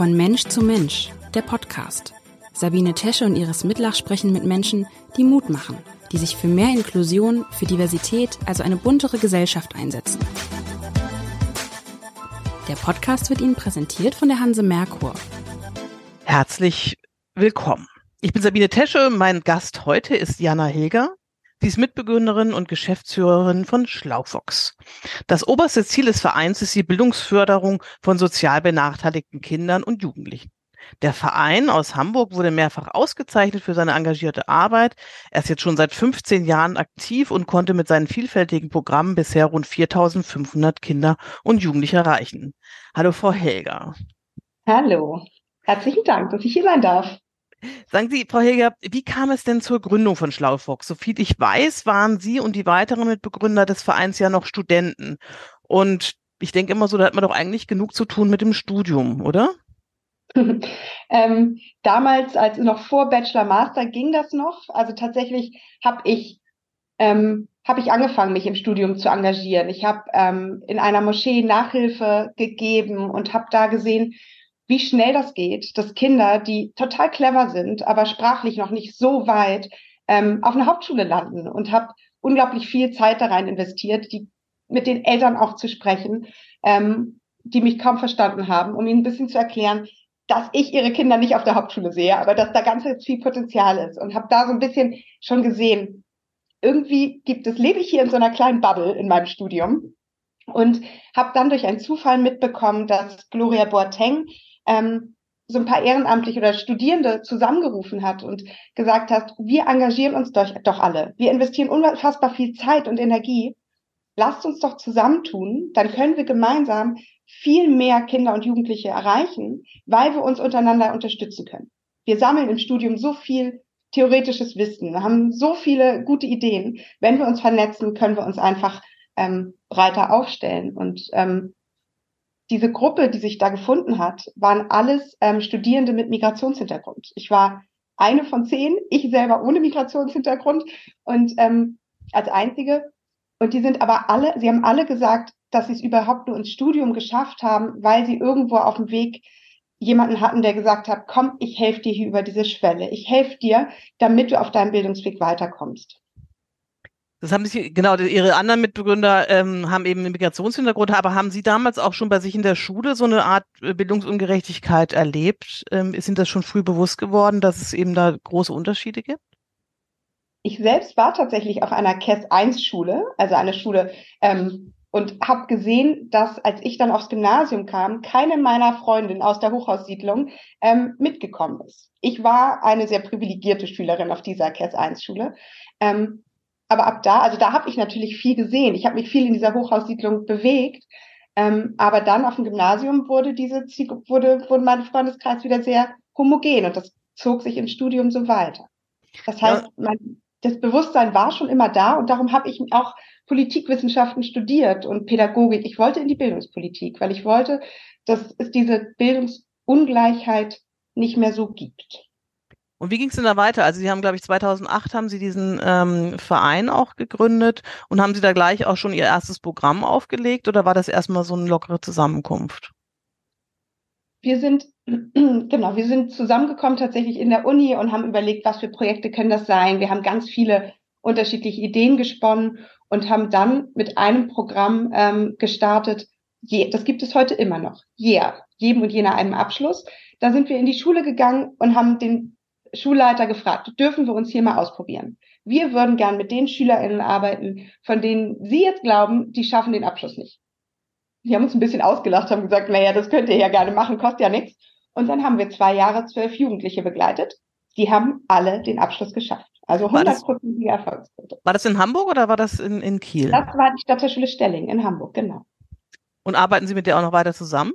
Von Mensch zu Mensch, der Podcast. Sabine Tesche und Iris Mitlach sprechen mit Menschen, die Mut machen, die sich für mehr Inklusion, für Diversität, also eine buntere Gesellschaft einsetzen. Der Podcast wird Ihnen präsentiert von der Hanse Merkur. Herzlich willkommen. Ich bin Sabine Tesche. Mein Gast heute ist Jana Hilger. Sie ist Mitbegründerin und Geschäftsführerin von Schlaufox. Das oberste Ziel des Vereins ist die Bildungsförderung von sozial benachteiligten Kindern und Jugendlichen. Der Verein aus Hamburg wurde mehrfach ausgezeichnet für seine engagierte Arbeit. Er ist jetzt schon seit 15 Jahren aktiv und konnte mit seinen vielfältigen Programmen bisher rund 4500 Kinder und Jugendliche erreichen. Hallo, Frau Helger. Hallo. Herzlichen Dank, dass ich hier sein darf. Sagen Sie, Frau Heger, wie kam es denn zur Gründung von Schlaufox? Soviel ich weiß, waren Sie und die weiteren Mitbegründer des Vereins ja noch Studenten. Und ich denke immer so, da hat man doch eigentlich genug zu tun mit dem Studium, oder? ähm, damals, als noch vor Bachelor Master, ging das noch. Also tatsächlich habe ich ähm, habe ich angefangen, mich im Studium zu engagieren. Ich habe ähm, in einer Moschee Nachhilfe gegeben und habe da gesehen, wie schnell das geht, dass Kinder, die total clever sind, aber sprachlich noch nicht so weit, ähm, auf einer Hauptschule landen und habe unglaublich viel Zeit da rein investiert, die mit den Eltern auch zu sprechen, ähm, die mich kaum verstanden haben, um ihnen ein bisschen zu erklären, dass ich ihre Kinder nicht auf der Hauptschule sehe, aber dass da ganz viel Potenzial ist und habe da so ein bisschen schon gesehen, irgendwie gibt es, lebe ich hier in so einer kleinen Bubble in meinem Studium und habe dann durch einen Zufall mitbekommen, dass Gloria Boateng ähm, so ein paar Ehrenamtliche oder Studierende zusammengerufen hat und gesagt hat, wir engagieren uns doch, doch alle. Wir investieren unfassbar viel Zeit und Energie. Lasst uns doch zusammentun, dann können wir gemeinsam viel mehr Kinder und Jugendliche erreichen, weil wir uns untereinander unterstützen können. Wir sammeln im Studium so viel theoretisches Wissen, haben so viele gute Ideen. Wenn wir uns vernetzen, können wir uns einfach ähm, breiter aufstellen. Und ähm, diese Gruppe, die sich da gefunden hat, waren alles ähm, Studierende mit Migrationshintergrund. Ich war eine von zehn, ich selber ohne Migrationshintergrund und ähm, als einzige. Und die sind aber alle, sie haben alle gesagt, dass sie es überhaupt nur ins Studium geschafft haben, weil sie irgendwo auf dem Weg jemanden hatten, der gesagt hat, komm, ich helfe dir hier über diese Schwelle. Ich helfe dir, damit du auf deinem Bildungsweg weiterkommst. Das haben Sie, genau, Ihre anderen Mitbegründer ähm, haben eben einen Migrationshintergrund, aber haben Sie damals auch schon bei sich in der Schule so eine Art äh, Bildungsungerechtigkeit erlebt? Ähm, ist Ihnen das schon früh bewusst geworden, dass es eben da große Unterschiede gibt? Ich selbst war tatsächlich auf einer KES 1 Schule, also eine Schule, ähm, und habe gesehen, dass als ich dann aufs Gymnasium kam, keine meiner Freundinnen aus der Hochhaussiedlung ähm, mitgekommen ist. Ich war eine sehr privilegierte Schülerin auf dieser KES 1 Schule. Ähm, aber ab da, also da habe ich natürlich viel gesehen. Ich habe mich viel in dieser Hochhaussiedlung bewegt. Ähm, aber dann auf dem Gymnasium wurde diese wurde, wurde mein Freundeskreis wieder sehr homogen und das zog sich im Studium so weiter. Das heißt, ja. mein, das Bewusstsein war schon immer da und darum habe ich auch Politikwissenschaften studiert und Pädagogik. Ich wollte in die Bildungspolitik, weil ich wollte, dass es diese Bildungsungleichheit nicht mehr so gibt. Und wie ging es denn da weiter? Also Sie haben, glaube ich, 2008 haben Sie diesen ähm, Verein auch gegründet und haben Sie da gleich auch schon Ihr erstes Programm aufgelegt oder war das erstmal so eine lockere Zusammenkunft? Wir sind, genau, wir sind zusammengekommen tatsächlich in der Uni und haben überlegt, was für Projekte können das sein. Wir haben ganz viele unterschiedliche Ideen gesponnen und haben dann mit einem Programm ähm, gestartet. Je, das gibt es heute immer noch. Yeah, jedem und jener einem Abschluss. Da sind wir in die Schule gegangen und haben den Schulleiter gefragt, dürfen wir uns hier mal ausprobieren? Wir würden gern mit den SchülerInnen arbeiten, von denen Sie jetzt glauben, die schaffen den Abschluss nicht. Die haben uns ein bisschen ausgelacht, haben gesagt, naja, das könnt ihr ja gerne machen, kostet ja nichts. Und dann haben wir zwei Jahre zwölf Jugendliche begleitet. Die haben alle den Abschluss geschafft. Also 100% Erfolgsquote. War das in Hamburg oder war das in, in Kiel? Das war die Stadtteilschule Stelling in Hamburg, genau. Und arbeiten Sie mit der auch noch weiter zusammen?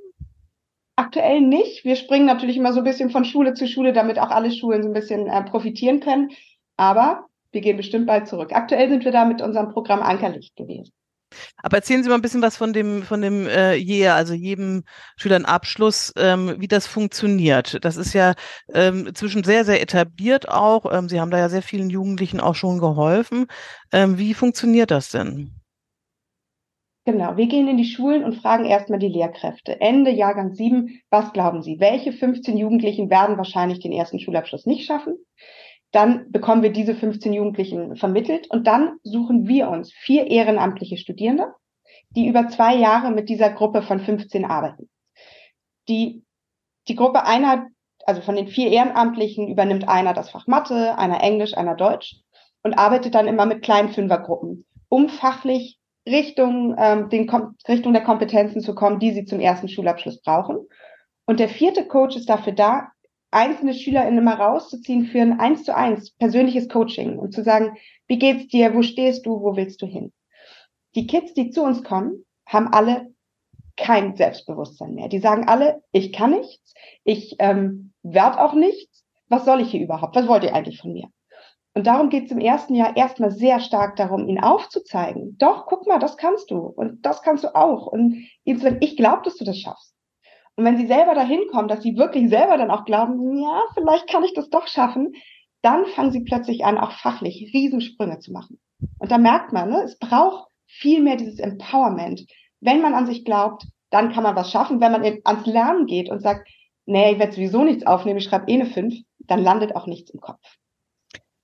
Aktuell nicht. Wir springen natürlich immer so ein bisschen von Schule zu Schule, damit auch alle Schulen so ein bisschen äh, profitieren können. Aber wir gehen bestimmt bald zurück. Aktuell sind wir da mit unserem Programm Ankerlicht gewesen. Aber erzählen Sie mal ein bisschen was von dem, von dem äh, Year, also jedem Schüler Abschluss, ähm, wie das funktioniert. Das ist ja ähm, zwischen sehr, sehr etabliert auch. Ähm, Sie haben da ja sehr vielen Jugendlichen auch schon geholfen. Ähm, wie funktioniert das denn? Genau, wir gehen in die Schulen und fragen erstmal die Lehrkräfte. Ende Jahrgang 7, was glauben Sie? Welche 15 Jugendlichen werden wahrscheinlich den ersten Schulabschluss nicht schaffen? Dann bekommen wir diese 15 Jugendlichen vermittelt und dann suchen wir uns vier ehrenamtliche Studierende, die über zwei Jahre mit dieser Gruppe von 15 arbeiten. Die, die Gruppe einer, also von den vier Ehrenamtlichen übernimmt einer das Fach Mathe, einer Englisch, einer Deutsch und arbeitet dann immer mit kleinen Fünfergruppen, um fachlich Richtung, ähm, den, Richtung der Kompetenzen zu kommen, die sie zum ersten Schulabschluss brauchen. Und der vierte Coach ist dafür da, einzelne SchülerInnen mal rauszuziehen für ein eins zu eins persönliches Coaching und zu sagen, wie geht's dir, wo stehst du, wo willst du hin? Die Kids, die zu uns kommen, haben alle kein Selbstbewusstsein mehr. Die sagen alle, ich kann nichts, ich ähm, werde auch nichts, was soll ich hier überhaupt? Was wollt ihr eigentlich von mir? Und darum geht es im ersten Jahr erstmal sehr stark darum, ihn aufzuzeigen. Doch, guck mal, das kannst du und das kannst du auch. Und ihm zu sagen, ich glaube, dass du das schaffst. Und wenn sie selber dahin kommen, dass sie wirklich selber dann auch glauben, ja, vielleicht kann ich das doch schaffen, dann fangen sie plötzlich an, auch fachlich Riesensprünge zu machen. Und da merkt man, ne, es braucht viel mehr dieses Empowerment. Wenn man an sich glaubt, dann kann man was schaffen. Wenn man ans Lernen geht und sagt, nee, ich werde sowieso nichts aufnehmen, ich schreibe eh eine 5, dann landet auch nichts im Kopf.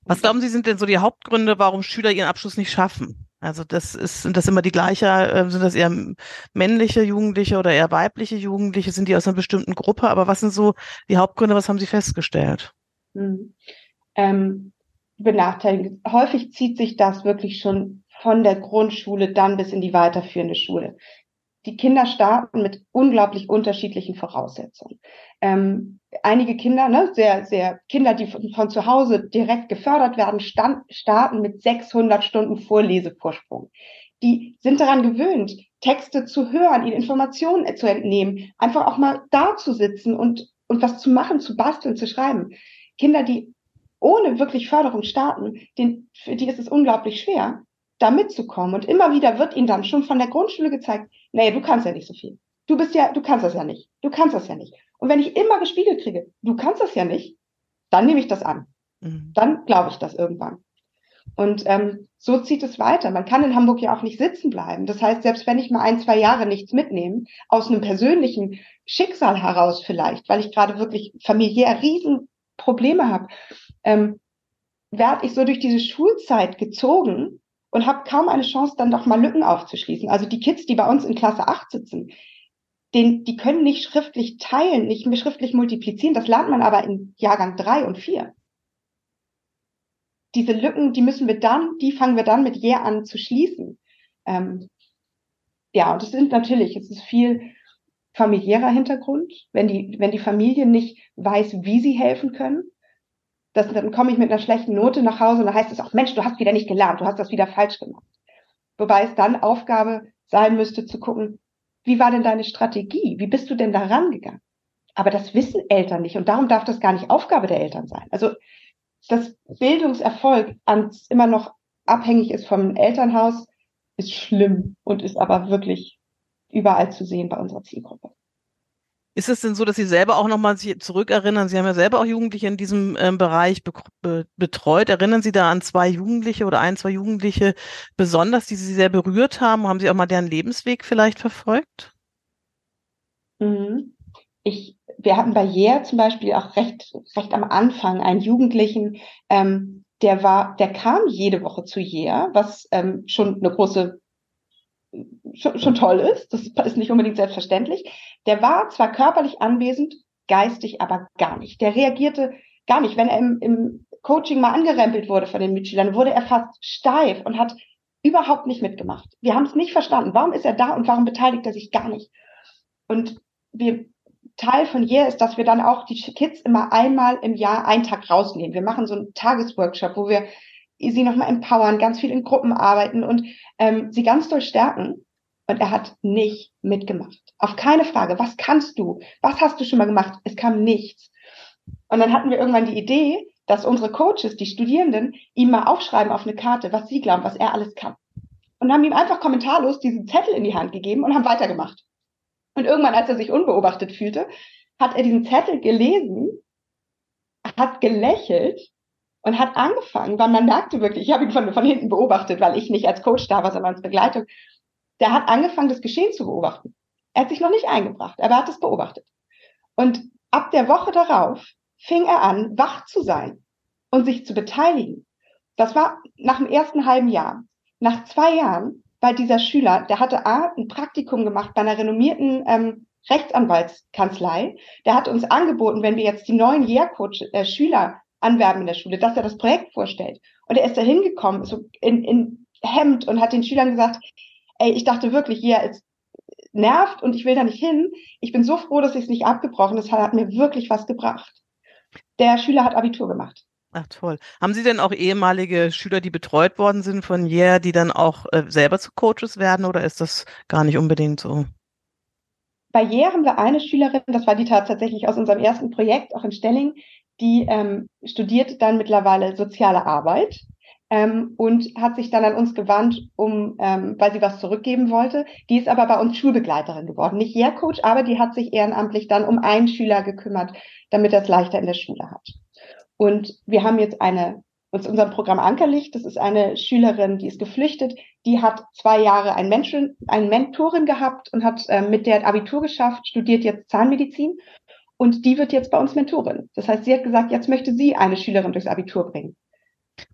Was glauben Sie, sind denn so die Hauptgründe, warum Schüler ihren Abschluss nicht schaffen? Also das ist, sind das immer die gleiche, äh, sind das eher männliche Jugendliche oder eher weibliche Jugendliche? Sind die aus einer bestimmten Gruppe? Aber was sind so die Hauptgründe, was haben Sie festgestellt? Hm. Ähm, benachteiligt. Häufig zieht sich das wirklich schon von der Grundschule dann bis in die weiterführende Schule die Kinder starten mit unglaublich unterschiedlichen Voraussetzungen. Ähm, einige Kinder, ne, sehr, sehr Kinder, die von, von zu Hause direkt gefördert werden, stand, starten mit 600 Stunden Vorlesevorsprung. Die sind daran gewöhnt, Texte zu hören, ihnen Informationen zu entnehmen, einfach auch mal da zu sitzen und, und was zu machen, zu basteln, zu schreiben. Kinder, die ohne wirklich Förderung starten, den, für die ist es unglaublich schwer, da mitzukommen. Und immer wieder wird ihnen dann schon von der Grundschule gezeigt, nee, du kannst ja nicht so viel. Du bist ja, du kannst das ja nicht. Du kannst das ja nicht. Und wenn ich immer gespiegelt kriege, du kannst das ja nicht, dann nehme ich das an. Mhm. Dann glaube ich das irgendwann. Und ähm, so zieht es weiter. Man kann in Hamburg ja auch nicht sitzen bleiben. Das heißt, selbst wenn ich mal ein, zwei Jahre nichts mitnehme, aus einem persönlichen Schicksal heraus vielleicht, weil ich gerade wirklich familiär Riesenprobleme habe, ähm, werde ich so durch diese Schulzeit gezogen und habe kaum eine Chance, dann doch mal Lücken aufzuschließen. Also die Kids, die bei uns in Klasse 8 sitzen, den, die können nicht schriftlich teilen, nicht mehr schriftlich multiplizieren. Das lernt man aber in Jahrgang 3 und 4. Diese Lücken, die müssen wir dann, die fangen wir dann mit Jahr an zu schließen. Ähm, ja, und es sind natürlich, es ist viel familiärer Hintergrund, wenn die, wenn die Familie nicht weiß, wie sie helfen können, das, dann komme ich mit einer schlechten Note nach Hause und dann heißt es auch, Mensch, du hast wieder nicht gelernt, du hast das wieder falsch gemacht. Wobei es dann Aufgabe sein müsste zu gucken, wie war denn deine Strategie? Wie bist du denn da rangegangen? Aber das wissen Eltern nicht und darum darf das gar nicht Aufgabe der Eltern sein. Also, dass Bildungserfolg ans, immer noch abhängig ist vom Elternhaus, ist schlimm und ist aber wirklich überall zu sehen bei unserer Zielgruppe. Ist es denn so, dass Sie selber auch nochmal sich zurückerinnern? Sie haben ja selber auch Jugendliche in diesem ähm, Bereich be be betreut. Erinnern Sie da an zwei Jugendliche oder ein, zwei Jugendliche besonders, die Sie sehr berührt haben? Haben Sie auch mal deren Lebensweg vielleicht verfolgt? Mhm. Ich, wir hatten bei Jähr zum Beispiel auch recht, recht am Anfang einen Jugendlichen, ähm, der war, der kam jede Woche zu Jähr, was ähm, schon eine große schon, schon toll ist. Das ist nicht unbedingt selbstverständlich. Der war zwar körperlich anwesend, geistig aber gar nicht. Der reagierte gar nicht. Wenn er im, im Coaching mal angerempelt wurde von den Mitschülern, wurde er fast steif und hat überhaupt nicht mitgemacht. Wir haben es nicht verstanden. Warum ist er da und warum beteiligt er sich gar nicht? Und wir, Teil von hier ist, dass wir dann auch die Kids immer einmal im Jahr einen Tag rausnehmen. Wir machen so einen Tagesworkshop, wo wir sie nochmal empowern, ganz viel in Gruppen arbeiten und ähm, sie ganz doll stärken. Und er hat nicht mitgemacht. Auf keine Frage, was kannst du? Was hast du schon mal gemacht? Es kam nichts. Und dann hatten wir irgendwann die Idee, dass unsere Coaches, die Studierenden, ihm mal aufschreiben auf eine Karte, was sie glauben, was er alles kann. Und haben ihm einfach kommentarlos diesen Zettel in die Hand gegeben und haben weitergemacht. Und irgendwann, als er sich unbeobachtet fühlte, hat er diesen Zettel gelesen, hat gelächelt und hat angefangen, weil man merkte wirklich, ich habe ihn von, von hinten beobachtet, weil ich nicht als Coach da war, sondern als Begleitung, der hat angefangen, das Geschehen zu beobachten. Er hat sich noch nicht eingebracht, aber er hat es beobachtet. Und ab der Woche darauf fing er an, wach zu sein und sich zu beteiligen. Das war nach dem ersten halben Jahr. Nach zwei Jahren war dieser Schüler, der hatte A, ein Praktikum gemacht bei einer renommierten ähm, Rechtsanwaltskanzlei. Der hat uns angeboten, wenn wir jetzt die neuen Year-Coach-Schüler äh, anwerben in der Schule, dass er das Projekt vorstellt. Und er ist da hingekommen, so in, in Hemd und hat den Schülern gesagt, ey, ich dachte wirklich, hier ist nervt und ich will da nicht hin. Ich bin so froh, dass ich es nicht abgebrochen. Das hat mir wirklich was gebracht. Der Schüler hat Abitur gemacht. Ach toll. Haben Sie denn auch ehemalige Schüler, die betreut worden sind von Yeah, die dann auch äh, selber zu Coaches werden oder ist das gar nicht unbedingt so? Bei Yeah haben wir eine Schülerin, das war die tatsächlich aus unserem ersten Projekt, auch in Stelling, die ähm, studiert dann mittlerweile soziale Arbeit ähm, und hat sich dann an uns gewandt, um, ähm, weil sie was zurückgeben wollte. Die ist aber bei uns Schulbegleiterin geworden, nicht Year-Coach, aber die hat sich ehrenamtlich dann um einen Schüler gekümmert, damit er es leichter in der Schule hat. Und wir haben jetzt eine, uns unserem Programm Ankerlicht, das ist eine Schülerin, die ist geflüchtet, die hat zwei Jahre einen Menschen, eine Mentorin gehabt und hat äh, mit der Abitur geschafft, studiert jetzt Zahnmedizin und die wird jetzt bei uns Mentorin. Das heißt, sie hat gesagt, jetzt möchte sie eine Schülerin durchs Abitur bringen.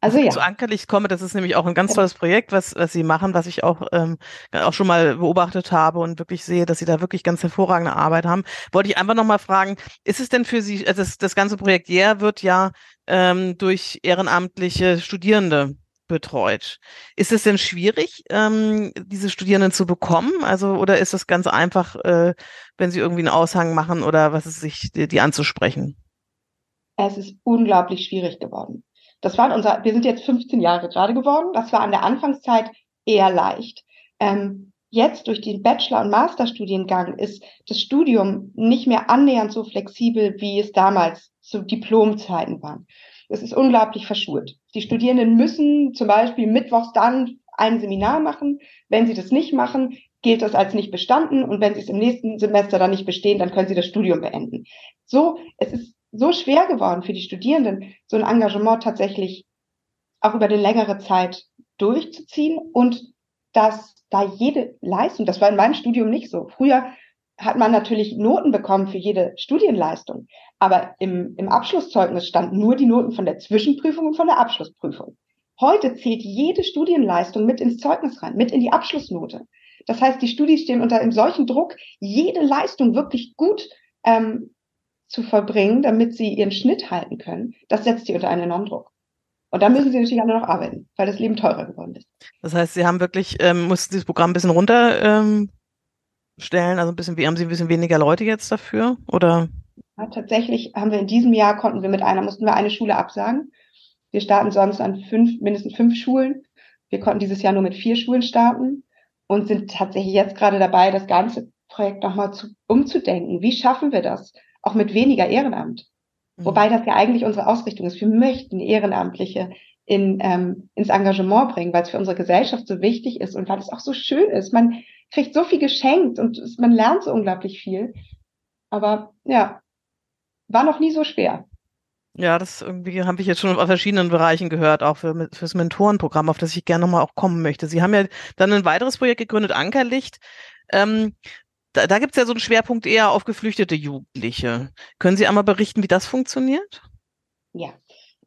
Also ja. Zu Ankerlicht komme, das ist nämlich auch ein ganz tolles Projekt, was, was Sie machen, was ich auch, ähm, auch schon mal beobachtet habe und wirklich sehe, dass Sie da wirklich ganz hervorragende Arbeit haben. Wollte ich einfach nochmal fragen, ist es denn für Sie, also das, das ganze Projekt Yeah wird ja ähm, durch ehrenamtliche Studierende betreut. Ist es denn schwierig, ähm, diese Studierenden zu bekommen? Also, oder ist es ganz einfach, äh, wenn Sie irgendwie einen Aushang machen oder was ist sich, die, die anzusprechen? Es ist unglaublich schwierig geworden. Das war unser, wir sind jetzt 15 Jahre gerade geworden. Das war an der Anfangszeit eher leicht. Ähm, jetzt durch den Bachelor- und Masterstudiengang ist das Studium nicht mehr annähernd so flexibel, wie es damals zu Diplomzeiten war. Es ist unglaublich verschult. Die Studierenden müssen zum Beispiel mittwochs dann ein Seminar machen. Wenn sie das nicht machen, gilt das als nicht bestanden. Und wenn sie es im nächsten Semester dann nicht bestehen, dann können sie das Studium beenden. So, es ist so schwer geworden für die Studierenden, so ein Engagement tatsächlich auch über eine längere Zeit durchzuziehen und dass da jede Leistung, das war in meinem Studium nicht so. Früher hat man natürlich Noten bekommen für jede Studienleistung, aber im, im Abschlusszeugnis standen nur die Noten von der Zwischenprüfung und von der Abschlussprüfung. Heute zählt jede Studienleistung mit ins Zeugnis rein, mit in die Abschlussnote. Das heißt, die Studis stehen unter einem solchen Druck, jede Leistung wirklich gut ähm, zu verbringen, damit sie ihren Schnitt halten können, das setzt sie unter einen enormen Druck. Und da müssen sie natürlich alle noch arbeiten, weil das Leben teurer geworden ist. Das heißt, sie haben wirklich, ähm, mussten dieses Programm ein bisschen runterstellen, ähm, also ein bisschen, wie haben sie ein bisschen weniger Leute jetzt dafür? Oder? Ja, tatsächlich haben wir in diesem Jahr konnten wir mit einer, mussten wir eine Schule absagen. Wir starten sonst an fünf, mindestens fünf Schulen. Wir konnten dieses Jahr nur mit vier Schulen starten und sind tatsächlich jetzt gerade dabei, das ganze Projekt nochmal zu, umzudenken. Wie schaffen wir das? Auch mit weniger Ehrenamt. Mhm. Wobei das ja eigentlich unsere Ausrichtung ist. Wir möchten Ehrenamtliche in, ähm, ins Engagement bringen, weil es für unsere Gesellschaft so wichtig ist und weil es auch so schön ist. Man kriegt so viel geschenkt und man lernt so unglaublich viel. Aber ja, war noch nie so schwer. Ja, das irgendwie habe ich jetzt schon aus verschiedenen Bereichen gehört, auch für fürs Mentorenprogramm, auf das ich gerne nochmal auch kommen möchte. Sie haben ja dann ein weiteres Projekt gegründet, Ankerlicht. Ähm, da, da gibt es ja so einen Schwerpunkt eher auf geflüchtete Jugendliche. Können Sie einmal berichten, wie das funktioniert? Ja,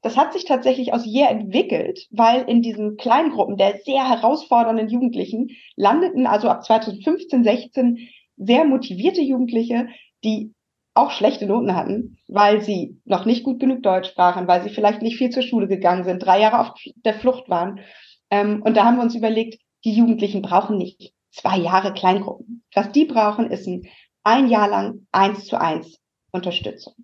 das hat sich tatsächlich aus Year entwickelt, weil in diesen Kleingruppen der sehr herausfordernden Jugendlichen landeten also ab 2015, 16 sehr motivierte Jugendliche, die auch schlechte Noten hatten, weil sie noch nicht gut genug Deutsch sprachen, weil sie vielleicht nicht viel zur Schule gegangen sind, drei Jahre auf der Flucht waren. Ähm, und da haben wir uns überlegt, die Jugendlichen brauchen nicht zwei Jahre Kleingruppen. Was die brauchen, ist ein, ein Jahr lang eins zu eins Unterstützung.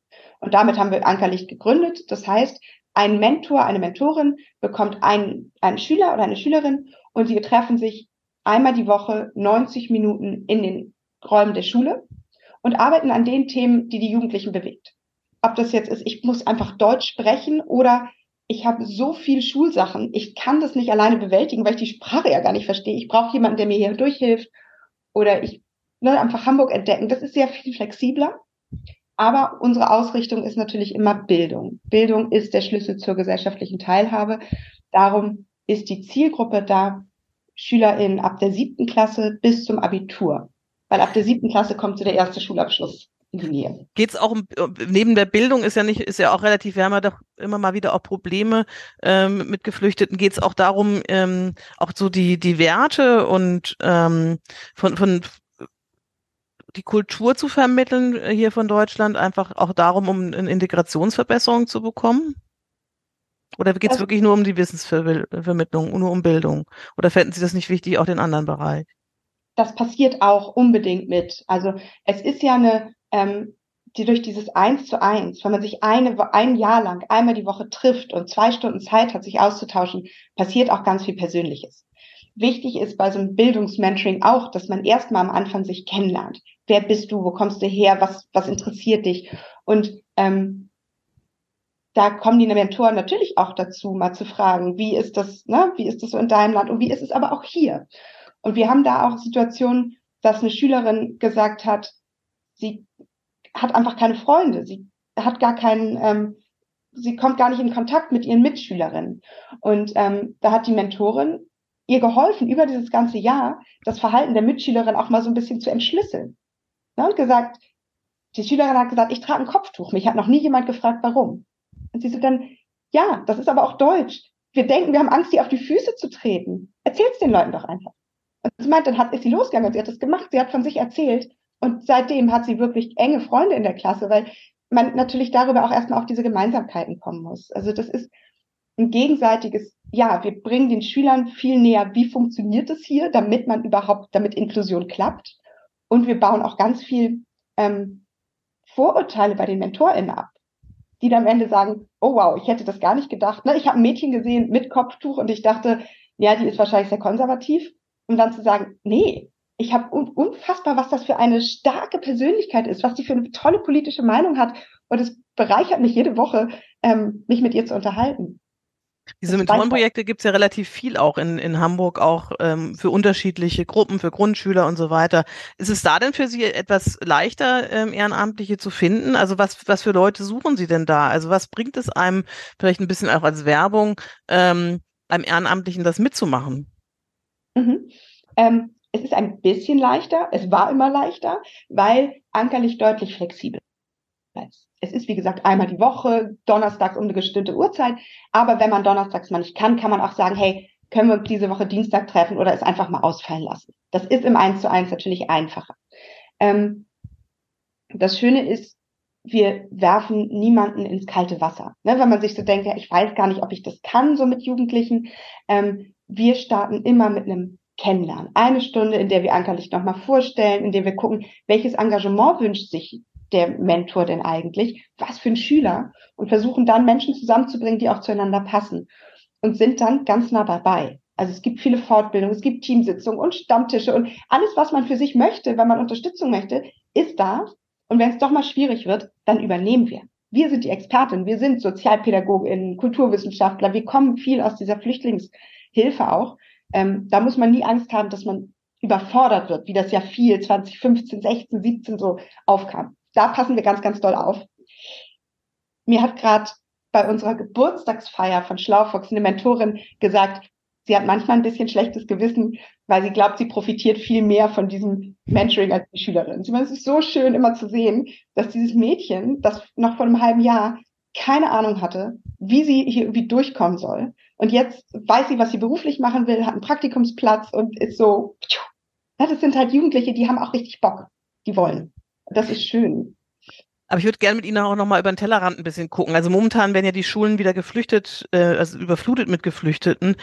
Und damit haben wir Ankerlicht gegründet. Das heißt, ein Mentor, eine Mentorin bekommt einen, einen Schüler oder eine Schülerin und sie treffen sich einmal die Woche 90 Minuten in den Räumen der Schule und arbeiten an den Themen, die die Jugendlichen bewegt. Ob das jetzt ist, ich muss einfach Deutsch sprechen oder ich habe so viel Schulsachen, ich kann das nicht alleine bewältigen, weil ich die Sprache ja gar nicht verstehe. Ich brauche jemanden, der mir hier durchhilft. Oder ich ne, einfach Hamburg entdecken. Das ist sehr viel flexibler. Aber unsere Ausrichtung ist natürlich immer Bildung. Bildung ist der Schlüssel zur gesellschaftlichen Teilhabe. Darum ist die Zielgruppe da SchülerInnen ab der siebten Klasse bis zum Abitur. Weil ab der siebten Klasse kommt so der erste Schulabschluss Nähe. Geht es auch um, neben der Bildung ist ja nicht, ist ja auch relativ, wir haben ja doch immer mal wieder auch Probleme ähm, mit Geflüchteten, geht es auch darum, ähm, auch so die, die Werte und ähm, von, von die Kultur zu vermitteln äh, hier von Deutschland, einfach auch darum, um eine Integrationsverbesserung zu bekommen? Oder geht es also, wirklich nur um die Wissensvermittlung, nur um Bildung? Oder fänden Sie das nicht wichtig, auch den anderen Bereich? Das passiert auch unbedingt mit. Also es ist ja eine, ähm, die durch dieses Eins zu eins, wenn man sich eine, ein Jahr lang einmal die Woche trifft und zwei Stunden Zeit hat, sich auszutauschen, passiert auch ganz viel Persönliches. Wichtig ist bei so einem Bildungsmentoring auch, dass man erstmal am Anfang sich kennenlernt. Wer bist du? Wo kommst du her? Was, was interessiert dich? Und ähm, da kommen die Mentoren natürlich auch dazu, mal zu fragen, wie ist das, ne, wie ist das so in deinem Land und wie ist es aber auch hier? Und wir haben da auch Situationen, dass eine Schülerin gesagt hat, sie hat einfach keine Freunde, sie hat gar keinen, ähm, sie kommt gar nicht in Kontakt mit ihren Mitschülerinnen. Und ähm, da hat die Mentorin ihr geholfen, über dieses ganze Jahr das Verhalten der Mitschülerin auch mal so ein bisschen zu entschlüsseln. Ja, und gesagt, die Schülerin hat gesagt, ich trage ein Kopftuch. Mich hat noch nie jemand gefragt, warum. Und sie so dann, ja, das ist aber auch Deutsch. Wir denken, wir haben Angst, die auf die Füße zu treten. Erzähl's den Leuten doch einfach. Und sie meint, dann hat, ist sie losgegangen und sie hat das gemacht. Sie hat von sich erzählt. Und seitdem hat sie wirklich enge Freunde in der Klasse, weil man natürlich darüber auch erstmal auf diese Gemeinsamkeiten kommen muss. Also das ist ein gegenseitiges, ja, wir bringen den Schülern viel näher, wie funktioniert es hier, damit man überhaupt, damit Inklusion klappt. Und wir bauen auch ganz viel ähm, Vorurteile bei den MentorInnen ab die dann am Ende sagen, oh wow, ich hätte das gar nicht gedacht. Ne? Ich habe ein Mädchen gesehen mit Kopftuch und ich dachte, ja, die ist wahrscheinlich sehr konservativ. Und dann zu sagen, nee, ich habe un unfassbar, was das für eine starke Persönlichkeit ist, was die für eine tolle politische Meinung hat. Und es bereichert mich jede Woche, ähm, mich mit ihr zu unterhalten. Diese Mentorenprojekte gibt es ja relativ viel auch in, in Hamburg, auch ähm, für unterschiedliche Gruppen, für Grundschüler und so weiter. Ist es da denn für Sie etwas leichter, ähm, Ehrenamtliche zu finden? Also was, was für Leute suchen Sie denn da? Also was bringt es einem, vielleicht ein bisschen auch als Werbung, ähm, einem Ehrenamtlichen das mitzumachen? Mhm. Ähm, es ist ein bisschen leichter, es war immer leichter, weil Ankerlich deutlich flexibel ist. Es ist, wie gesagt, einmal die Woche, donnerstags um eine bestimmte Uhrzeit. Aber wenn man donnerstags mal nicht kann, kann man auch sagen, hey, können wir diese Woche Dienstag treffen oder es einfach mal ausfallen lassen. Das ist im Eins zu eins natürlich einfacher. Ähm, das Schöne ist, wir werfen niemanden ins kalte Wasser. Ne, wenn man sich so denkt, ich weiß gar nicht, ob ich das kann, so mit Jugendlichen. Ähm, wir starten immer mit einem Kennenlernen. Eine Stunde, in der wir Ankerlicht nochmal vorstellen, in der wir gucken, welches Engagement wünscht sich der Mentor denn eigentlich? Was für ein Schüler? Und versuchen dann Menschen zusammenzubringen, die auch zueinander passen. Und sind dann ganz nah dabei. Also es gibt viele Fortbildungen, es gibt Teamsitzungen und Stammtische und alles, was man für sich möchte, wenn man Unterstützung möchte, ist da. Und wenn es doch mal schwierig wird, dann übernehmen wir. Wir sind die Expertin, wir sind Sozialpädagoginnen, Kulturwissenschaftler, wir kommen viel aus dieser Flüchtlingshilfe auch. Ähm, da muss man nie Angst haben, dass man überfordert wird, wie das ja viel 2015, 16, 17 so aufkam da passen wir ganz, ganz doll auf. Mir hat gerade bei unserer Geburtstagsfeier von Schlaufox eine Mentorin gesagt, sie hat manchmal ein bisschen schlechtes Gewissen, weil sie glaubt, sie profitiert viel mehr von diesem Mentoring als die Schülerin. Sie meint, es ist so schön immer zu sehen, dass dieses Mädchen, das noch vor einem halben Jahr keine Ahnung hatte, wie sie hier irgendwie durchkommen soll. Und jetzt weiß sie, was sie beruflich machen will, hat einen Praktikumsplatz und ist so, das sind halt Jugendliche, die haben auch richtig Bock, die wollen. Das ist schön. Aber ich würde gerne mit Ihnen auch nochmal über den Tellerrand ein bisschen gucken. Also momentan werden ja die Schulen wieder geflüchtet, äh, also überflutet mit Geflüchteten.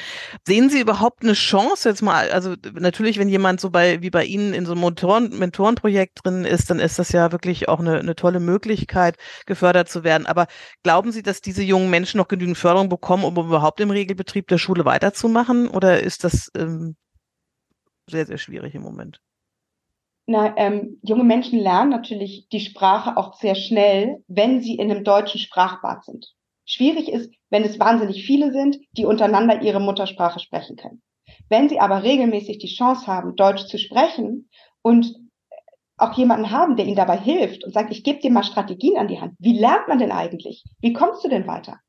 Sehen Sie überhaupt eine Chance jetzt mal? Also natürlich, wenn jemand so bei wie bei Ihnen in so einem Mentoren, Mentorenprojekt drin ist, dann ist das ja wirklich auch eine, eine tolle Möglichkeit, gefördert zu werden. Aber glauben Sie, dass diese jungen Menschen noch genügend Förderung bekommen, um überhaupt im Regelbetrieb der Schule weiterzumachen? Oder ist das ähm, sehr, sehr schwierig im Moment? Na, ähm, junge Menschen lernen natürlich die Sprache auch sehr schnell, wenn sie in einem deutschen Sprachbad sind. Schwierig ist, wenn es wahnsinnig viele sind, die untereinander ihre Muttersprache sprechen können. Wenn sie aber regelmäßig die Chance haben, Deutsch zu sprechen und auch jemanden haben, der ihnen dabei hilft und sagt, ich gebe dir mal Strategien an die Hand. Wie lernt man denn eigentlich? Wie kommst du denn weiter?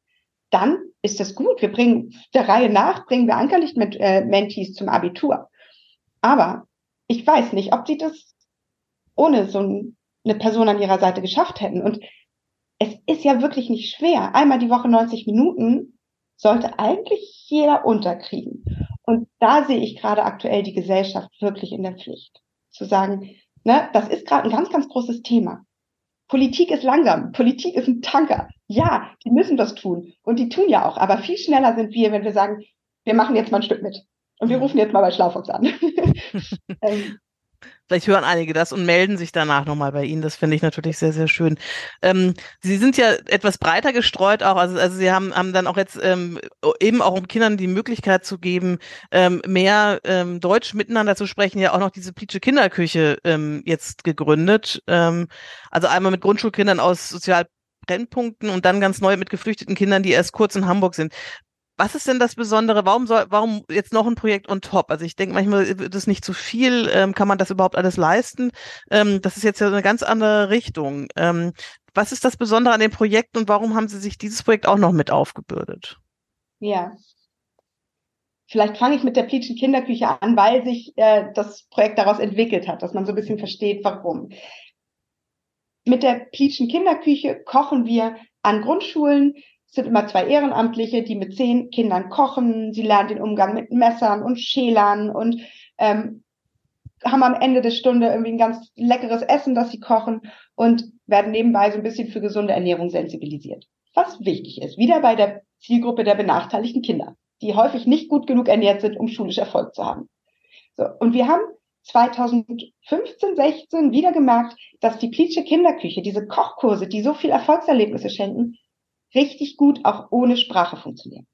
dann ist das gut. Wir bringen der Reihe nach, bringen wir Ankerlicht mit äh, Mentees zum Abitur. Aber ich weiß nicht, ob sie das ohne so ein, eine Person an ihrer Seite geschafft hätten. Und es ist ja wirklich nicht schwer. Einmal die Woche 90 Minuten sollte eigentlich jeder unterkriegen. Und da sehe ich gerade aktuell die Gesellschaft wirklich in der Pflicht. Zu sagen, ne, das ist gerade ein ganz, ganz großes Thema. Politik ist langsam. Politik ist ein Tanker. Ja, die müssen das tun. Und die tun ja auch. Aber viel schneller sind wir, wenn wir sagen, wir machen jetzt mal ein Stück mit. Und wir rufen jetzt mal bei Schlaufox an. ähm, Vielleicht hören einige das und melden sich danach nochmal bei Ihnen. Das finde ich natürlich sehr, sehr schön. Ähm, Sie sind ja etwas breiter gestreut auch. Also, also Sie haben, haben dann auch jetzt ähm, eben auch um Kindern die Möglichkeit zu geben, ähm, mehr ähm, Deutsch miteinander zu sprechen, ja auch noch diese Plitsche Kinderküche ähm, jetzt gegründet. Also einmal mit Grundschulkindern aus sozial Brennpunkten und dann ganz neu mit geflüchteten Kindern, die erst kurz in Hamburg sind. Was ist denn das Besondere? Warum soll, warum jetzt noch ein Projekt on top? Also ich denke manchmal wird es nicht zu viel. Ähm, kann man das überhaupt alles leisten? Ähm, das ist jetzt ja eine ganz andere Richtung. Ähm, was ist das Besondere an dem Projekt und warum haben Sie sich dieses Projekt auch noch mit aufgebürdet? Ja. Vielleicht fange ich mit der Pleatschen Kinderküche an, weil sich äh, das Projekt daraus entwickelt hat, dass man so ein bisschen versteht, warum. Mit der Pleatschen Kinderküche kochen wir an Grundschulen sind immer zwei Ehrenamtliche, die mit zehn Kindern kochen. Sie lernen den Umgang mit Messern und Schälern und ähm, haben am Ende der Stunde irgendwie ein ganz leckeres Essen, das sie kochen und werden nebenbei so ein bisschen für gesunde Ernährung sensibilisiert. Was wichtig ist, wieder bei der Zielgruppe der benachteiligten Kinder, die häufig nicht gut genug ernährt sind, um schulisch Erfolg zu haben. So, und wir haben 2015, 16 wieder gemerkt, dass die Plitsche Kinderküche, diese Kochkurse, die so viel Erfolgserlebnisse schenken, richtig gut auch ohne Sprache funktionieren.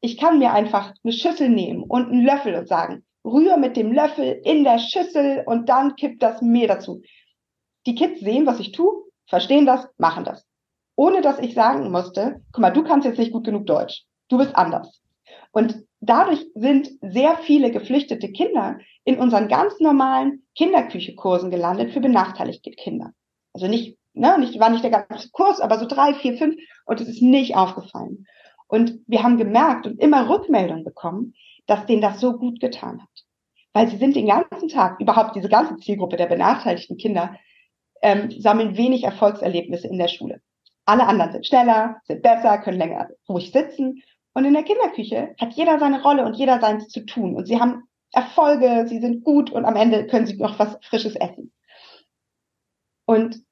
Ich kann mir einfach eine Schüssel nehmen und einen Löffel und sagen, rühr mit dem Löffel in der Schüssel und dann kippt das Mehl dazu. Die Kids sehen, was ich tue, verstehen das, machen das. Ohne dass ich sagen musste, guck mal, du kannst jetzt nicht gut genug Deutsch. Du bist anders. Und dadurch sind sehr viele geflüchtete Kinder in unseren ganz normalen Kinderküchekursen gelandet für benachteiligte Kinder. Also nicht ne, nicht, war nicht der ganze Kurs, aber so drei, vier, fünf und es ist nicht aufgefallen. Und wir haben gemerkt und immer Rückmeldungen bekommen, dass denen das so gut getan hat. Weil sie sind den ganzen Tag, überhaupt diese ganze Zielgruppe der benachteiligten Kinder, ähm, sammeln wenig Erfolgserlebnisse in der Schule. Alle anderen sind schneller, sind besser, können länger ruhig sitzen. Und in der Kinderküche hat jeder seine Rolle und jeder seins zu tun. Und sie haben Erfolge, sie sind gut und am Ende können sie noch was Frisches essen. Und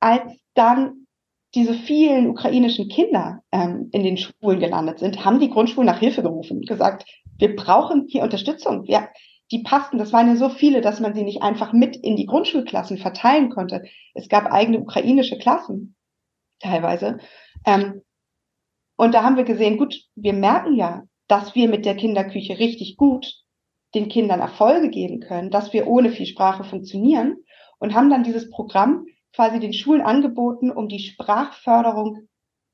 als dann diese vielen ukrainischen Kinder ähm, in den Schulen gelandet sind, haben die Grundschulen nach Hilfe gerufen und gesagt, wir brauchen hier Unterstützung. Wir, die passten, das waren ja so viele, dass man sie nicht einfach mit in die Grundschulklassen verteilen konnte. Es gab eigene ukrainische Klassen teilweise. Ähm, und da haben wir gesehen, gut, wir merken ja, dass wir mit der Kinderküche richtig gut den Kindern Erfolge geben können, dass wir ohne viel Sprache funktionieren und haben dann dieses Programm quasi den Schulen angeboten, um die Sprachförderung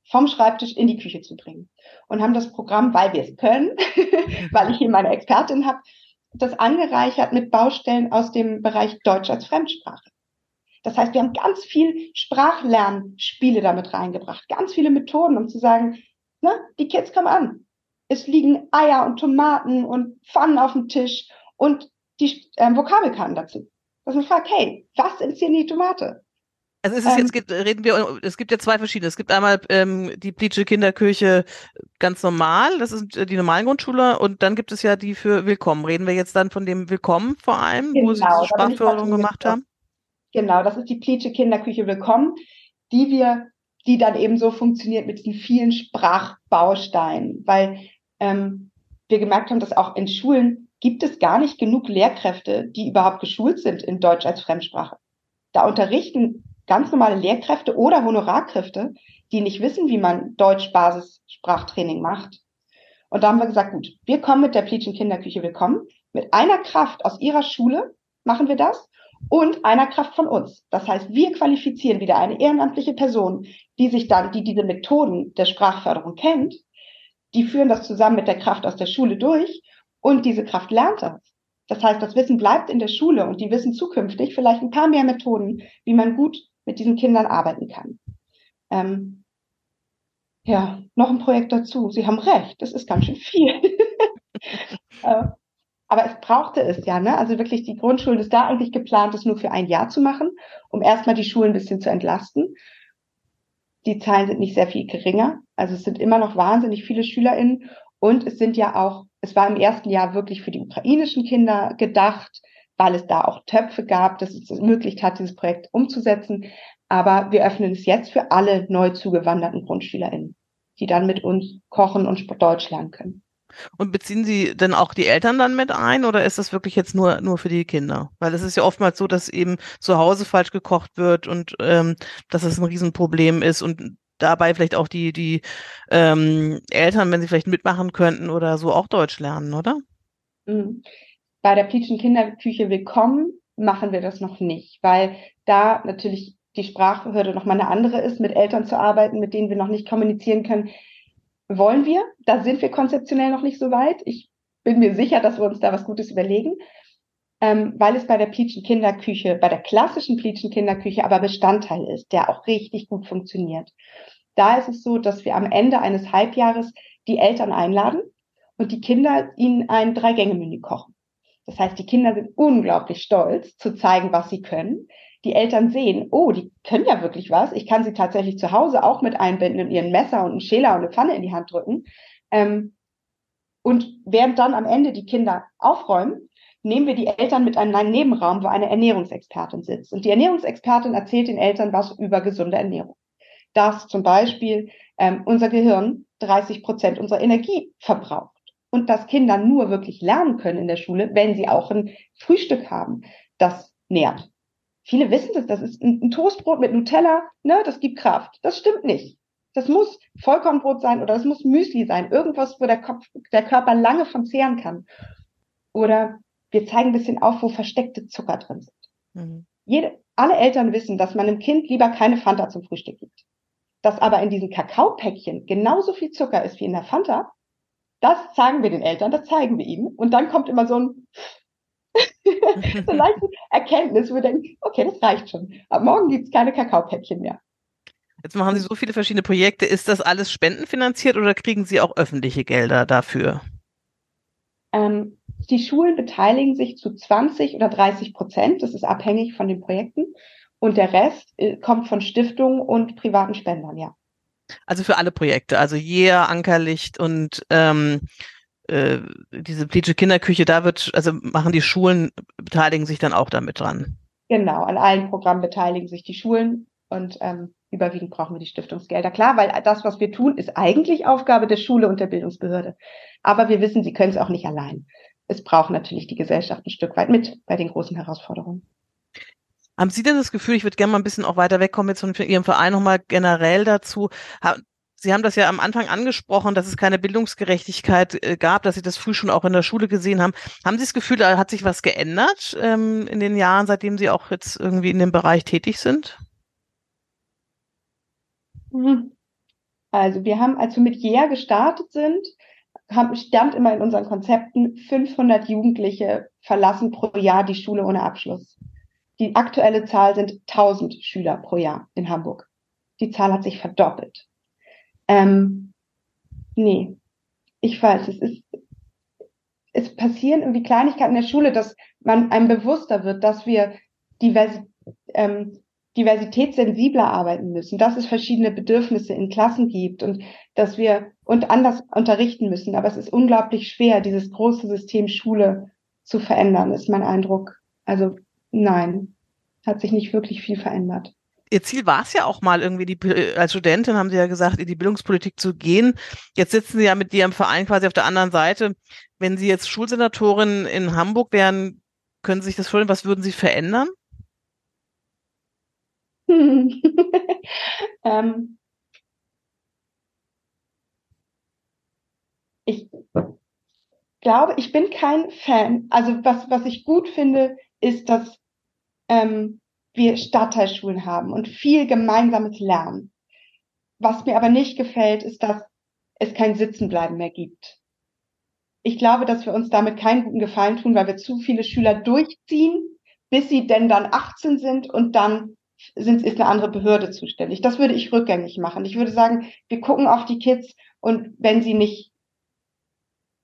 vom Schreibtisch in die Küche zu bringen. Und haben das Programm, weil wir es können, weil ich hier meine Expertin habe, das angereichert mit Baustellen aus dem Bereich Deutsch als Fremdsprache. Das heißt, wir haben ganz viel Sprachlernspiele damit reingebracht, ganz viele Methoden, um zu sagen, ne, die Kids kommen an. Es liegen Eier und Tomaten und Pfannen auf dem Tisch und die ähm, Vokabelkarten dazu. Dass man fragt, hey, was ist hier die Tomate? Also ist es ähm, jetzt, reden wir, es gibt ja zwei verschiedene. Es gibt einmal ähm, die Plitsche Kinderkirche ganz normal, das ist die normalen Grundschule, und dann gibt es ja die für Willkommen. Reden wir jetzt dann von dem Willkommen vor allem, genau, wo Sie genau, diese Sprachförderung gemacht haben? Genau, das ist die Plitsche Kinderküche Willkommen, die wir, die dann eben so funktioniert mit diesen vielen Sprachbausteinen, weil ähm, wir gemerkt haben, dass auch in Schulen gibt es gar nicht genug Lehrkräfte, die überhaupt geschult sind in Deutsch als Fremdsprache. Da unterrichten ganz normale Lehrkräfte oder Honorarkräfte, die nicht wissen, wie man Deutsch-Basis-Sprachtraining macht. Und da haben wir gesagt, gut, wir kommen mit der Pleatschen Kinderküche willkommen. Mit einer Kraft aus ihrer Schule machen wir das und einer Kraft von uns. Das heißt, wir qualifizieren wieder eine ehrenamtliche Person, die sich dann, die diese Methoden der Sprachförderung kennt, die führen das zusammen mit der Kraft aus der Schule durch und diese Kraft lernt das. Das heißt, das Wissen bleibt in der Schule und die wissen zukünftig vielleicht ein paar mehr Methoden, wie man gut mit diesen Kindern arbeiten kann. Ähm, ja, noch ein Projekt dazu. Sie haben recht, das ist ganz schön viel. Äh, aber es brauchte es ja, ne? Also wirklich die Grundschule ist da eigentlich geplant, das nur für ein Jahr zu machen, um erstmal die Schulen ein bisschen zu entlasten. Die Zahlen sind nicht sehr viel geringer. Also es sind immer noch wahnsinnig viele SchülerInnen. Und es sind ja auch, es war im ersten Jahr wirklich für die ukrainischen Kinder gedacht, weil es da auch Töpfe gab, dass es ermöglicht hat, dieses Projekt umzusetzen. Aber wir öffnen es jetzt für alle neu zugewanderten GrundschülerInnen, die dann mit uns kochen und Deutsch lernen können. Und beziehen Sie denn auch die Eltern dann mit ein oder ist das wirklich jetzt nur, nur für die Kinder? Weil es ist ja oftmals so, dass eben zu Hause falsch gekocht wird und ähm, dass es ein Riesenproblem ist und dabei vielleicht auch die, die ähm, Eltern, wenn sie vielleicht mitmachen könnten oder so, auch Deutsch lernen, oder? Bei der Plitschen Kinderküche Willkommen machen wir das noch nicht, weil da natürlich die Sprachhürde nochmal eine andere ist, mit Eltern zu arbeiten, mit denen wir noch nicht kommunizieren können wollen wir. Da sind wir konzeptionell noch nicht so weit. Ich bin mir sicher, dass wir uns da was Gutes überlegen, ähm, weil es bei der Pleatschen Kinderküche, bei der klassischen Pleatschen Kinderküche aber Bestandteil ist, der auch richtig gut funktioniert. Da ist es so, dass wir am Ende eines Halbjahres die Eltern einladen und die Kinder ihnen ein Drei-Gänge-Menü kochen. Das heißt, die Kinder sind unglaublich stolz zu zeigen, was sie können die Eltern sehen, oh, die können ja wirklich was. Ich kann sie tatsächlich zu Hause auch mit einbinden und ihren Messer und einen Schäler und eine Pfanne in die Hand drücken. Ähm, und während dann am Ende die Kinder aufräumen, nehmen wir die Eltern mit in einen Nebenraum, wo eine Ernährungsexpertin sitzt. Und die Ernährungsexpertin erzählt den Eltern was über gesunde Ernährung. Dass zum Beispiel ähm, unser Gehirn 30 Prozent unserer Energie verbraucht und dass Kinder nur wirklich lernen können in der Schule, wenn sie auch ein Frühstück haben, das nährt. Viele wissen das, das ist ein, Toastbrot mit Nutella, ne, das gibt Kraft. Das stimmt nicht. Das muss Vollkornbrot sein oder das muss Müsli sein. Irgendwas, wo der Kopf, der Körper lange von zehren kann. Oder wir zeigen ein bisschen auf, wo versteckte Zucker drin sind. Mhm. Jede, alle Eltern wissen, dass man einem Kind lieber keine Fanta zum Frühstück gibt. Dass aber in diesen Kakaopäckchen genauso viel Zucker ist wie in der Fanta, das zeigen wir den Eltern, das zeigen wir ihnen. Und dann kommt immer so ein so leichte Erkenntnis, wo wir denken, okay, das reicht schon. Ab morgen gibt es keine Kakaopäckchen mehr. Jetzt machen Sie so viele verschiedene Projekte. Ist das alles spendenfinanziert oder kriegen Sie auch öffentliche Gelder dafür? Ähm, die Schulen beteiligen sich zu 20 oder 30 Prozent. Das ist abhängig von den Projekten. Und der Rest äh, kommt von Stiftungen und privaten Spendern, ja. Also für alle Projekte, also Jeher, Ankerlicht und ähm, äh, diese Plitsche Kinderküche, da wird, also machen die Schulen, beteiligen sich dann auch damit dran. Genau, an allen Programmen beteiligen sich die Schulen und ähm, überwiegend brauchen wir die Stiftungsgelder. Klar, weil das, was wir tun, ist eigentlich Aufgabe der Schule und der Bildungsbehörde. Aber wir wissen, sie können es auch nicht allein. Es braucht natürlich die Gesellschaft ein Stück weit mit bei den großen Herausforderungen. Haben Sie denn das Gefühl, ich würde gerne mal ein bisschen auch weiter wegkommen jetzt von Ihrem Verein nochmal generell dazu. Sie haben das ja am Anfang angesprochen, dass es keine Bildungsgerechtigkeit äh, gab, dass Sie das früh schon auch in der Schule gesehen haben. Haben Sie das Gefühl, da hat sich was geändert ähm, in den Jahren, seitdem Sie auch jetzt irgendwie in dem Bereich tätig sind? Mhm. Also wir haben, als wir mit JEA gestartet sind, haben, stand immer in unseren Konzepten, 500 Jugendliche verlassen pro Jahr die Schule ohne Abschluss. Die aktuelle Zahl sind 1000 Schüler pro Jahr in Hamburg. Die Zahl hat sich verdoppelt. Ähm, nee, ich weiß, es ist, es passieren irgendwie Kleinigkeiten in der Schule, dass man einem bewusster wird, dass wir Diversi ähm, diversitätssensibler arbeiten müssen, dass es verschiedene Bedürfnisse in Klassen gibt und dass wir und anders unterrichten müssen. Aber es ist unglaublich schwer, dieses große System Schule zu verändern, ist mein Eindruck. Also nein, hat sich nicht wirklich viel verändert. Ihr Ziel war es ja auch mal irgendwie, die, als Studentin haben Sie ja gesagt, in die Bildungspolitik zu gehen. Jetzt sitzen Sie ja mit Ihrem Verein quasi auf der anderen Seite. Wenn Sie jetzt Schulsenatorin in Hamburg wären, können Sie sich das vorstellen, was würden Sie verändern? ähm, ich glaube, ich bin kein Fan. Also was, was ich gut finde, ist, dass ähm, wir Stadtteilschulen haben und viel gemeinsames Lernen. Was mir aber nicht gefällt, ist, dass es kein Sitzenbleiben mehr gibt. Ich glaube, dass wir uns damit keinen guten Gefallen tun, weil wir zu viele Schüler durchziehen, bis sie denn dann 18 sind und dann sind, ist eine andere Behörde zuständig. Das würde ich rückgängig machen. Ich würde sagen, wir gucken auf die Kids und wenn sie nicht,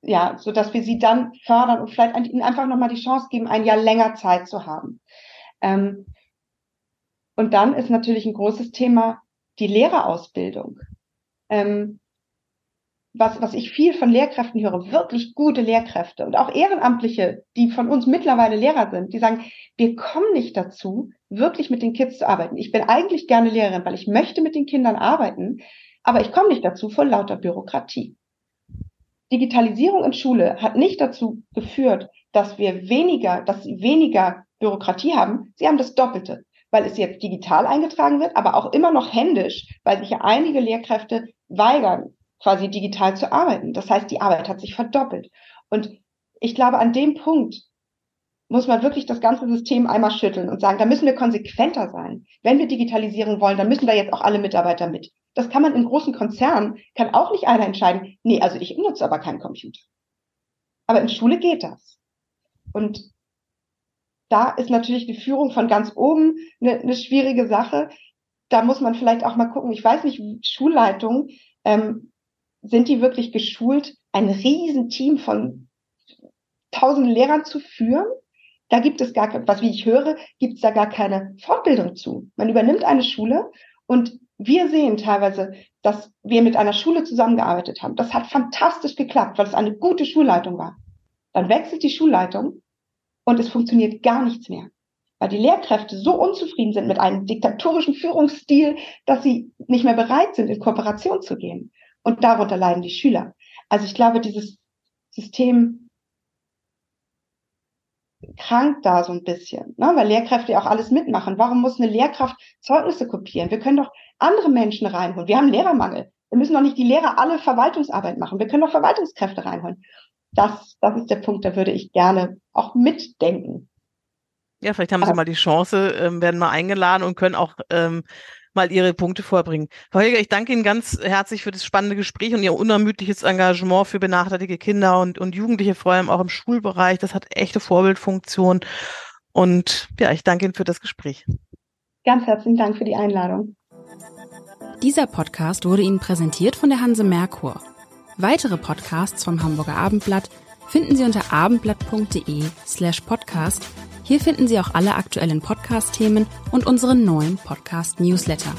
ja, so dass wir sie dann fördern und vielleicht ihnen einfach nochmal die Chance geben, ein Jahr länger Zeit zu haben. Ähm, und dann ist natürlich ein großes Thema die Lehrerausbildung. Ähm, was, was ich viel von Lehrkräften höre, wirklich gute Lehrkräfte und auch Ehrenamtliche, die von uns mittlerweile Lehrer sind, die sagen, wir kommen nicht dazu, wirklich mit den Kids zu arbeiten. Ich bin eigentlich gerne Lehrerin, weil ich möchte mit den Kindern arbeiten, aber ich komme nicht dazu vor lauter Bürokratie. Digitalisierung in Schule hat nicht dazu geführt, dass wir weniger, dass sie weniger Bürokratie haben. Sie haben das Doppelte, weil es jetzt digital eingetragen wird, aber auch immer noch händisch, weil sich ja einige Lehrkräfte weigern, quasi digital zu arbeiten. Das heißt, die Arbeit hat sich verdoppelt. Und ich glaube, an dem Punkt muss man wirklich das ganze System einmal schütteln und sagen, da müssen wir konsequenter sein. Wenn wir Digitalisierung wollen, dann müssen da jetzt auch alle Mitarbeiter mit. Das kann man in großen Konzernen, kann auch nicht einer entscheiden, nee, also ich benutze aber keinen Computer. Aber in Schule geht das. Und da ist natürlich die Führung von ganz oben eine, eine schwierige Sache. Da muss man vielleicht auch mal gucken. Ich weiß nicht, Schulleitungen, ähm, sind die wirklich geschult, ein Riesenteam von tausenden Lehrern zu führen? Da gibt es gar, was wie ich höre, gibt es da gar keine Fortbildung zu. Man übernimmt eine Schule und wir sehen teilweise, dass wir mit einer Schule zusammengearbeitet haben. Das hat fantastisch geklappt, weil es eine gute Schulleitung war. Dann wechselt die Schulleitung und es funktioniert gar nichts mehr. Weil die Lehrkräfte so unzufrieden sind mit einem diktatorischen Führungsstil, dass sie nicht mehr bereit sind, in Kooperation zu gehen. Und darunter leiden die Schüler. Also ich glaube, dieses System krankt da so ein bisschen, ne? weil Lehrkräfte ja auch alles mitmachen. Warum muss eine Lehrkraft Zeugnisse kopieren? Wir können doch andere Menschen reinholen. Wir haben Lehrermangel. Wir müssen doch nicht die Lehrer alle Verwaltungsarbeit machen. Wir können doch Verwaltungskräfte reinholen. Das, das ist der Punkt, da würde ich gerne auch mitdenken. Ja, vielleicht haben Sie mal die Chance, ähm, werden mal eingeladen und können auch ähm, mal Ihre Punkte vorbringen. Frau Helger, ich danke Ihnen ganz herzlich für das spannende Gespräch und Ihr unermüdliches Engagement für benachteiligte Kinder und, und Jugendliche, vor allem auch im Schulbereich. Das hat echte Vorbildfunktion. Und ja, ich danke Ihnen für das Gespräch. Ganz herzlichen Dank für die Einladung. Dieser Podcast wurde Ihnen präsentiert von der Hanse Merkur. Weitere Podcasts vom Hamburger Abendblatt finden Sie unter abendblatt.de slash podcast hier finden Sie auch alle aktuellen Podcast-Themen und unseren neuen Podcast-Newsletter.